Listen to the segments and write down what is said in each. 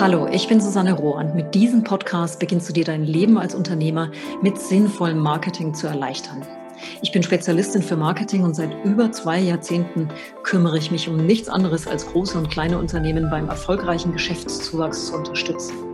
Hallo, ich bin Susanne Rohr und mit diesem Podcast beginnst du dir dein Leben als Unternehmer mit sinnvollem Marketing zu erleichtern. Ich bin Spezialistin für Marketing und seit über zwei Jahrzehnten kümmere ich mich um nichts anderes als große und kleine Unternehmen beim erfolgreichen Geschäftszuwachs zu unterstützen.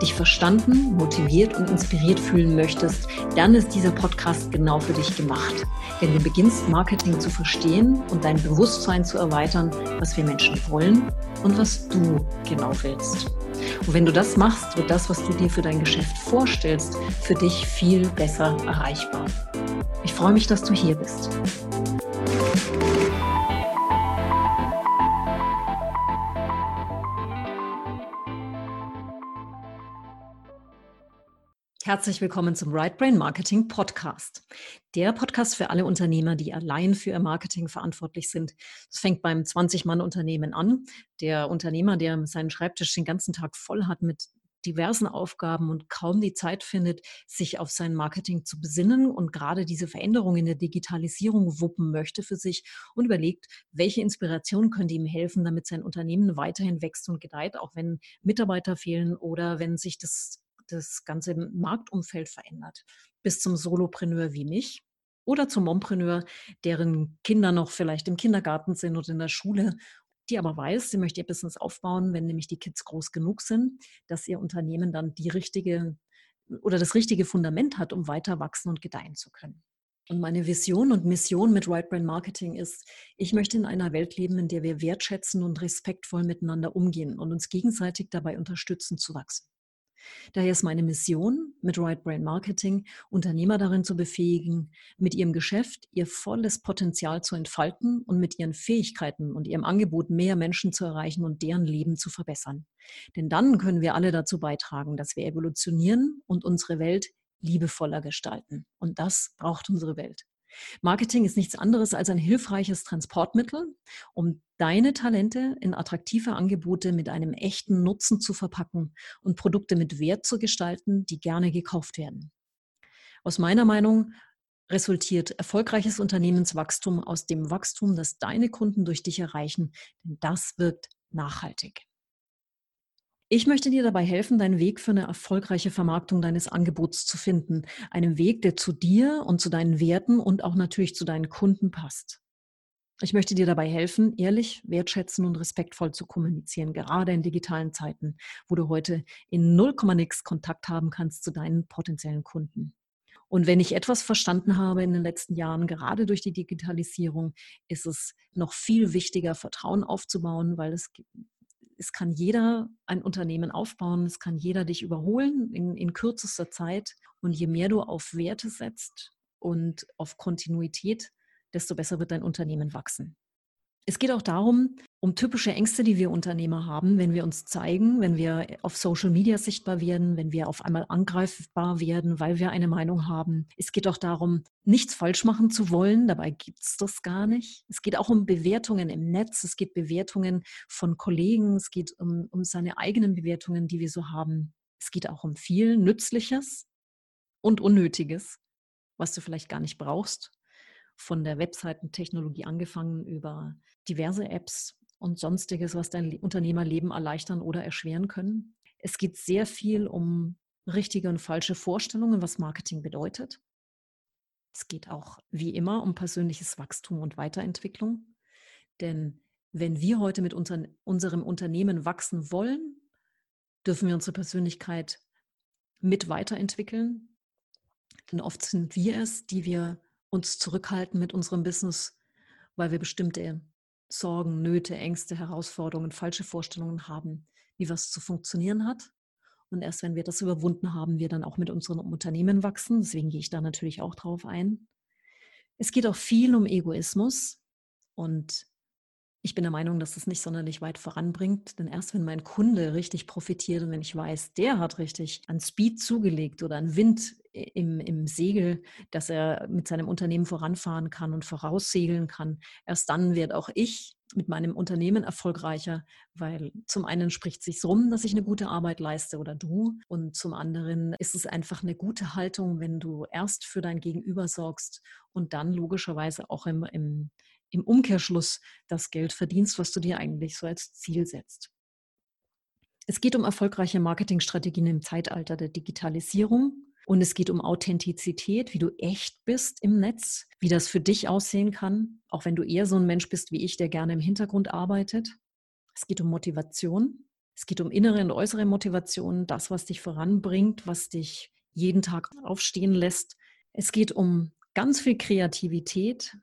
dich verstanden, motiviert und inspiriert fühlen möchtest, dann ist dieser Podcast genau für dich gemacht. Denn du beginnst Marketing zu verstehen und dein Bewusstsein zu erweitern, was wir Menschen wollen und was du genau willst. Und wenn du das machst, wird das, was du dir für dein Geschäft vorstellst, für dich viel besser erreichbar. Ich freue mich, dass du hier bist. Herzlich willkommen zum Right Brain Marketing Podcast. Der Podcast für alle Unternehmer, die allein für ihr Marketing verantwortlich sind. Es fängt beim 20-Mann-Unternehmen an. Der Unternehmer, der seinen Schreibtisch den ganzen Tag voll hat mit diversen Aufgaben und kaum die Zeit findet, sich auf sein Marketing zu besinnen und gerade diese Veränderung in der Digitalisierung wuppen möchte für sich und überlegt, welche Inspiration könnte ihm helfen, damit sein Unternehmen weiterhin wächst und gedeiht, auch wenn Mitarbeiter fehlen oder wenn sich das das ganze Marktumfeld verändert. Bis zum Solopreneur wie mich oder zum Mompreneur, deren Kinder noch vielleicht im Kindergarten sind oder in der Schule, die aber weiß, sie möchte ihr Business aufbauen, wenn nämlich die Kids groß genug sind, dass ihr Unternehmen dann die richtige oder das richtige Fundament hat, um weiter wachsen und gedeihen zu können. Und meine Vision und Mission mit Right Brain Marketing ist, ich möchte in einer Welt leben, in der wir wertschätzen und respektvoll miteinander umgehen und uns gegenseitig dabei unterstützen zu wachsen. Daher ist meine Mission mit Right Brain Marketing, Unternehmer darin zu befähigen, mit ihrem Geschäft ihr volles Potenzial zu entfalten und mit ihren Fähigkeiten und ihrem Angebot mehr Menschen zu erreichen und deren Leben zu verbessern. Denn dann können wir alle dazu beitragen, dass wir evolutionieren und unsere Welt liebevoller gestalten. Und das braucht unsere Welt. Marketing ist nichts anderes als ein hilfreiches Transportmittel, um deine Talente in attraktive Angebote mit einem echten Nutzen zu verpacken und Produkte mit Wert zu gestalten, die gerne gekauft werden. Aus meiner Meinung resultiert erfolgreiches Unternehmenswachstum aus dem Wachstum, das deine Kunden durch dich erreichen, denn das wirkt nachhaltig. Ich möchte dir dabei helfen, deinen Weg für eine erfolgreiche Vermarktung deines Angebots zu finden. Einen Weg, der zu dir und zu deinen Werten und auch natürlich zu deinen Kunden passt. Ich möchte dir dabei helfen, ehrlich, wertschätzen und respektvoll zu kommunizieren, gerade in digitalen Zeiten, wo du heute in 0, nix Kontakt haben kannst zu deinen potenziellen Kunden. Und wenn ich etwas verstanden habe in den letzten Jahren, gerade durch die Digitalisierung, ist es noch viel wichtiger, Vertrauen aufzubauen, weil es es kann jeder ein Unternehmen aufbauen, es kann jeder dich überholen in, in kürzester Zeit. Und je mehr du auf Werte setzt und auf Kontinuität, desto besser wird dein Unternehmen wachsen. Es geht auch darum, um typische Ängste, die wir Unternehmer haben, wenn wir uns zeigen, wenn wir auf Social Media sichtbar werden, wenn wir auf einmal angreifbar werden, weil wir eine Meinung haben. Es geht auch darum, nichts falsch machen zu wollen. Dabei gibt es das gar nicht. Es geht auch um Bewertungen im Netz. Es geht Bewertungen von Kollegen. Es geht um, um seine eigenen Bewertungen, die wir so haben. Es geht auch um viel Nützliches und Unnötiges, was du vielleicht gar nicht brauchst von der Webseitentechnologie angefangen über diverse Apps und sonstiges, was dein Unternehmerleben erleichtern oder erschweren können. Es geht sehr viel um richtige und falsche Vorstellungen, was Marketing bedeutet. Es geht auch wie immer um persönliches Wachstum und Weiterentwicklung. Denn wenn wir heute mit unseren, unserem Unternehmen wachsen wollen, dürfen wir unsere Persönlichkeit mit weiterentwickeln. Denn oft sind wir es, die wir uns zurückhalten mit unserem Business, weil wir bestimmte Sorgen, Nöte, Ängste, Herausforderungen, falsche Vorstellungen haben, wie was zu funktionieren hat. Und erst wenn wir das überwunden haben, wir dann auch mit unserem Unternehmen wachsen. Deswegen gehe ich da natürlich auch drauf ein. Es geht auch viel um Egoismus und ich bin der Meinung, dass das nicht sonderlich weit voranbringt, denn erst wenn mein Kunde richtig profitiert und wenn ich weiß, der hat richtig an Speed zugelegt oder an Wind im, im Segel, dass er mit seinem Unternehmen voranfahren kann und voraussegeln kann. Erst dann werde auch ich mit meinem Unternehmen erfolgreicher, weil zum einen spricht sich rum, dass ich eine gute Arbeit leiste oder du und zum anderen ist es einfach eine gute Haltung, wenn du erst für dein Gegenüber sorgst und dann logischerweise auch im, im, im Umkehrschluss das Geld verdienst, was du dir eigentlich so als Ziel setzt. Es geht um erfolgreiche Marketingstrategien im Zeitalter der Digitalisierung. Und es geht um Authentizität, wie du echt bist im Netz, wie das für dich aussehen kann, auch wenn du eher so ein Mensch bist wie ich, der gerne im Hintergrund arbeitet. Es geht um Motivation. Es geht um innere und äußere Motivation, das, was dich voranbringt, was dich jeden Tag aufstehen lässt. Es geht um ganz viel Kreativität,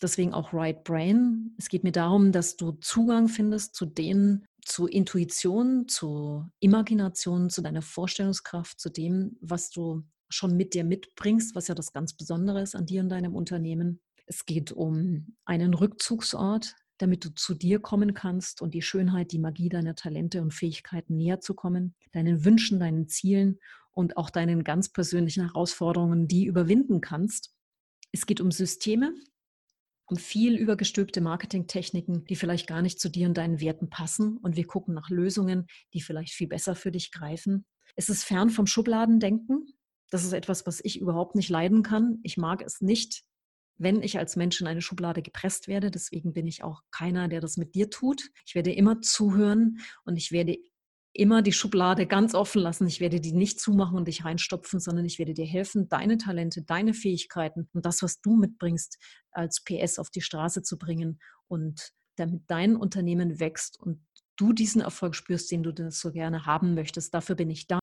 deswegen auch Right Brain. Es geht mir darum, dass du Zugang findest zu den zu Intuition, zu Imagination, zu deiner Vorstellungskraft, zu dem, was du schon mit dir mitbringst, was ja das ganz Besondere ist an dir und deinem Unternehmen. Es geht um einen Rückzugsort, damit du zu dir kommen kannst und die Schönheit, die Magie deiner Talente und Fähigkeiten näher zu kommen, deinen Wünschen, deinen Zielen und auch deinen ganz persönlichen Herausforderungen, die überwinden kannst. Es geht um Systeme, um viel übergestülpte Marketingtechniken, die vielleicht gar nicht zu dir und deinen Werten passen. Und wir gucken nach Lösungen, die vielleicht viel besser für dich greifen. Es ist fern vom Schubladendenken. Das ist etwas, was ich überhaupt nicht leiden kann. Ich mag es nicht, wenn ich als Mensch in eine Schublade gepresst werde. Deswegen bin ich auch keiner, der das mit dir tut. Ich werde immer zuhören und ich werde immer die Schublade ganz offen lassen. Ich werde die nicht zumachen und dich reinstopfen, sondern ich werde dir helfen, deine Talente, deine Fähigkeiten und das, was du mitbringst, als PS auf die Straße zu bringen und damit dein Unternehmen wächst und du diesen Erfolg spürst, den du so gerne haben möchtest. Dafür bin ich da.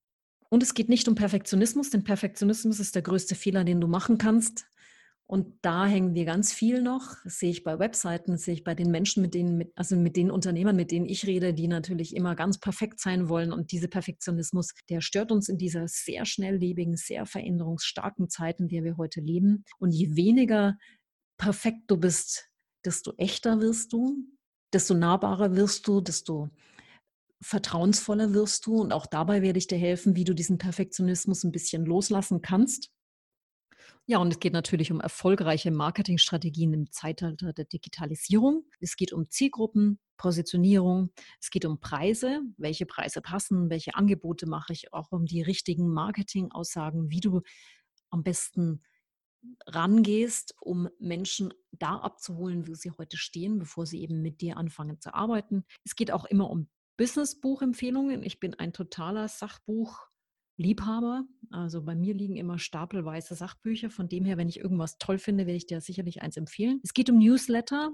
Und es geht nicht um Perfektionismus, denn Perfektionismus ist der größte Fehler, den du machen kannst. Und da hängen wir ganz viel noch. Das sehe ich bei Webseiten, sehe ich bei den Menschen, mit denen, also mit den Unternehmern, mit denen ich rede, die natürlich immer ganz perfekt sein wollen. Und dieser Perfektionismus, der stört uns in dieser sehr schnelllebigen, sehr veränderungsstarken Zeit, in der wir heute leben. Und je weniger perfekt du bist, desto echter wirst du, desto nahbarer wirst du, desto vertrauensvoller wirst du. Und auch dabei werde ich dir helfen, wie du diesen Perfektionismus ein bisschen loslassen kannst ja, und es geht natürlich um erfolgreiche Marketingstrategien im Zeitalter der Digitalisierung. Es geht um Zielgruppen, Positionierung, es geht um Preise, welche Preise passen, welche Angebote mache ich, auch um die richtigen Marketingaussagen, wie du am besten rangehst, um Menschen da abzuholen, wo sie heute stehen, bevor sie eben mit dir anfangen zu arbeiten. Es geht auch immer um Business-Buchempfehlungen. Ich bin ein totaler Sachbuch Liebhaber. Also bei mir liegen immer stapelweise Sachbücher. Von dem her, wenn ich irgendwas toll finde, werde ich dir sicherlich eins empfehlen. Es geht um Newsletter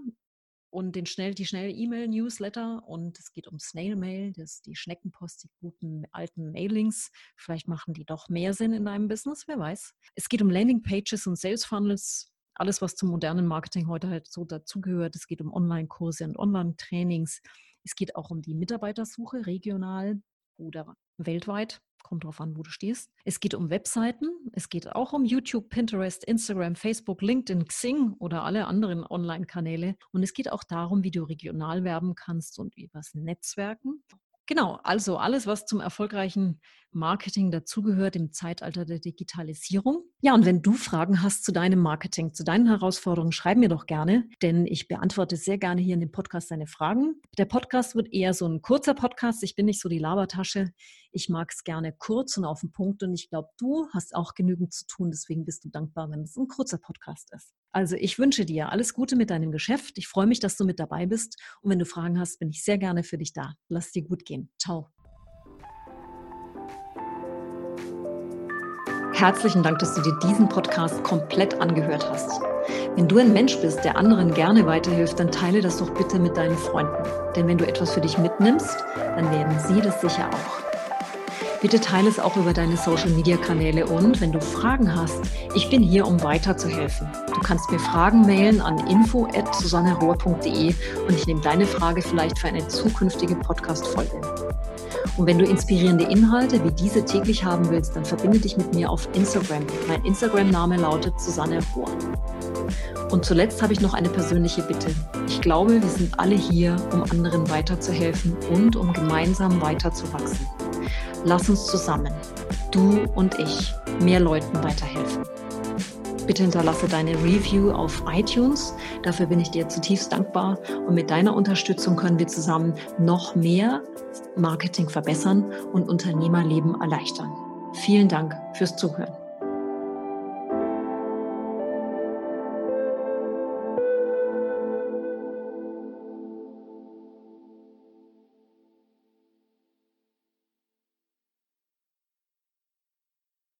und den schnell, die schnelle E-Mail-Newsletter und es geht um Snail Mail, das die Schneckenpost, die guten alten Mailings. Vielleicht machen die doch mehr Sinn in deinem Business, wer weiß. Es geht um Landing Pages und Sales Funnels. Alles, was zum modernen Marketing heute halt so dazugehört. Es geht um Online-Kurse und Online-Trainings. Es geht auch um die Mitarbeitersuche regional oder weltweit kommt drauf an, wo du stehst. Es geht um Webseiten, es geht auch um YouTube, Pinterest, Instagram, Facebook, LinkedIn, Xing oder alle anderen Online-Kanäle. Und es geht auch darum, wie du regional werben kannst und übers Netzwerken. Genau, also alles, was zum erfolgreichen Marketing dazugehört im Zeitalter der Digitalisierung. Ja, und wenn du Fragen hast zu deinem Marketing, zu deinen Herausforderungen, schreib mir doch gerne, denn ich beantworte sehr gerne hier in dem Podcast deine Fragen. Der Podcast wird eher so ein kurzer Podcast. Ich bin nicht so die Labertasche. Ich mag es gerne kurz und auf den Punkt und ich glaube, du hast auch genügend zu tun. Deswegen bist du dankbar, wenn es ein kurzer Podcast ist. Also ich wünsche dir alles Gute mit deinem Geschäft. Ich freue mich, dass du mit dabei bist. Und wenn du Fragen hast, bin ich sehr gerne für dich da. Lass dir gut gehen. Ciao. Herzlichen Dank, dass du dir diesen Podcast komplett angehört hast. Wenn du ein Mensch bist, der anderen gerne weiterhilft, dann teile das doch bitte mit deinen Freunden. Denn wenn du etwas für dich mitnimmst, dann werden sie das sicher auch. Bitte teile es auch über deine Social-Media-Kanäle und wenn du Fragen hast, ich bin hier, um weiterzuhelfen. Du kannst mir Fragen mailen an info.susannerohr.de und ich nehme deine Frage vielleicht für eine zukünftige Podcast-Folge. Und wenn du inspirierende Inhalte wie diese täglich haben willst, dann verbinde dich mit mir auf Instagram. Mein Instagram-Name lautet Susanne Rohr. Und zuletzt habe ich noch eine persönliche Bitte. Ich glaube, wir sind alle hier, um anderen weiterzuhelfen und um gemeinsam weiterzuwachsen. Lass uns zusammen, du und ich, mehr Leuten weiterhelfen. Bitte hinterlasse deine Review auf iTunes. Dafür bin ich dir zutiefst dankbar. Und mit deiner Unterstützung können wir zusammen noch mehr Marketing verbessern und Unternehmerleben erleichtern. Vielen Dank fürs Zuhören.